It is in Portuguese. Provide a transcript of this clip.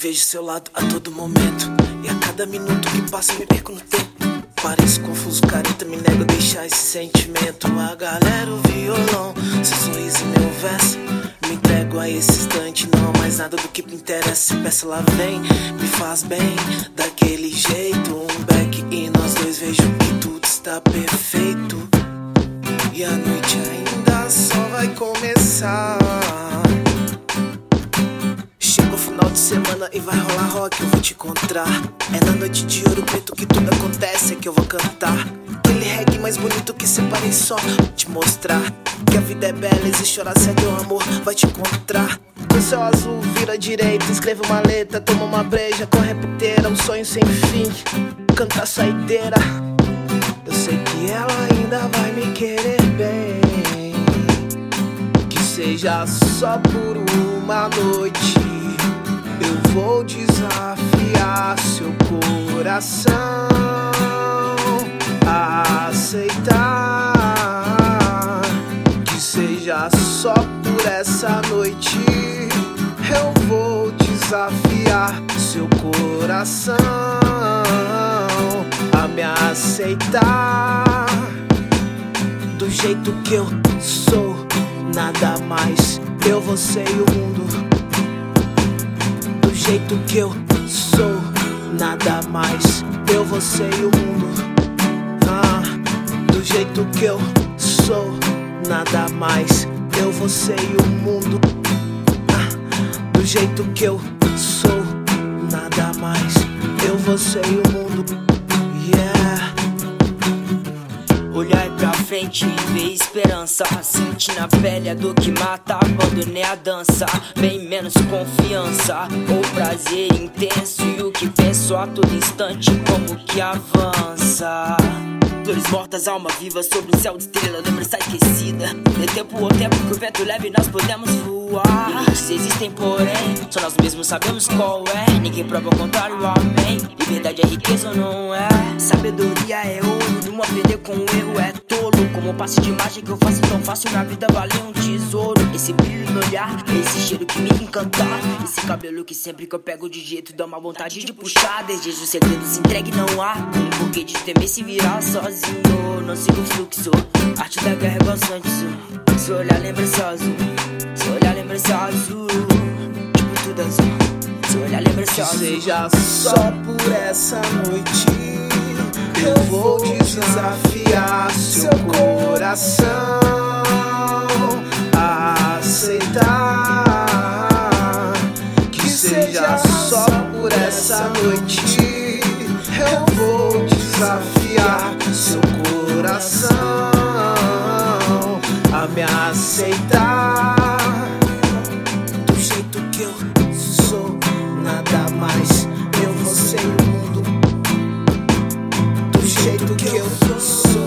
vejo seu lado a todo momento. E a cada minuto que passa me perco no tempo. Pareço confuso, careta, me nego a deixar esse sentimento. A galera, o violão, seu sorriso meu verso. Me entrego a esse instante, não há mais nada do que me interessa. Peça lá vem, me faz bem, daquele jeito. Um back e nós dois vejo que tudo está perfeito. E a noite ainda só vai começar. O final de semana e vai rolar rock, eu vou te encontrar. É na noite de ouro preto que tudo acontece, é que eu vou cantar. Aquele reggae mais bonito que separei só te mostrar. Que a vida é bela, existe hora certa, o amor vai te encontrar. No céu azul, vira direita, escreve uma letra, toma uma breja, corre piteira, um sonho sem fim. Canta a saideira. Eu sei que ela ainda vai me querer bem. Que seja só por uma noite. Eu vou desafiar seu coração a aceitar. Que seja só por essa noite. Eu vou desafiar seu coração a me aceitar do jeito que eu sou. Nada mais, eu, você e o mundo. Do jeito que eu sou, nada mais, eu, você e o mundo. Ah, do jeito que eu sou, nada mais, eu, você e o mundo. Ah, do jeito que eu sou, nada mais, eu, você e o mundo. Yeah. Olhar pra frente e ver esperança. Sentir na pele a dor que mata. Abandonei a dança, bem menos confiança. O prazer intenso e o que penso a todo instante, como que avança. Flores mortas, alma viva sobre um céu de estrela, lembrança esquecida. De tempo ao tempo que o vento leve, nós podemos voar. Limites existem, porém, só nós mesmos sabemos qual é. Ninguém prova o contrário, amém. Liberdade é riqueza ou não é? Sabedoria é ouro, não aprender com o erro é tolo. Como passe de imagem que eu faço tão fácil na vida, vale um tesouro. Esse brilho no olhar, esse cheiro que me encantar. Esse cabelo que sempre que eu pego de jeito dá uma vontade de puxar. Desejo segredo se entregue, não há um porquê de temer se virar sozinho. Não sigo o fluxo, arte da guerra é Santos. Se olhar, lembra só azul. Se olhar, lembra só azul. Tipo tudo azul. Se olhar, lembra só Que azul. seja só por essa noite. Eu vou desafiar seu coração a aceitar. Que seja só por essa noite. Eu vou desafiar seu coração a me aceitar jeito que eu sou,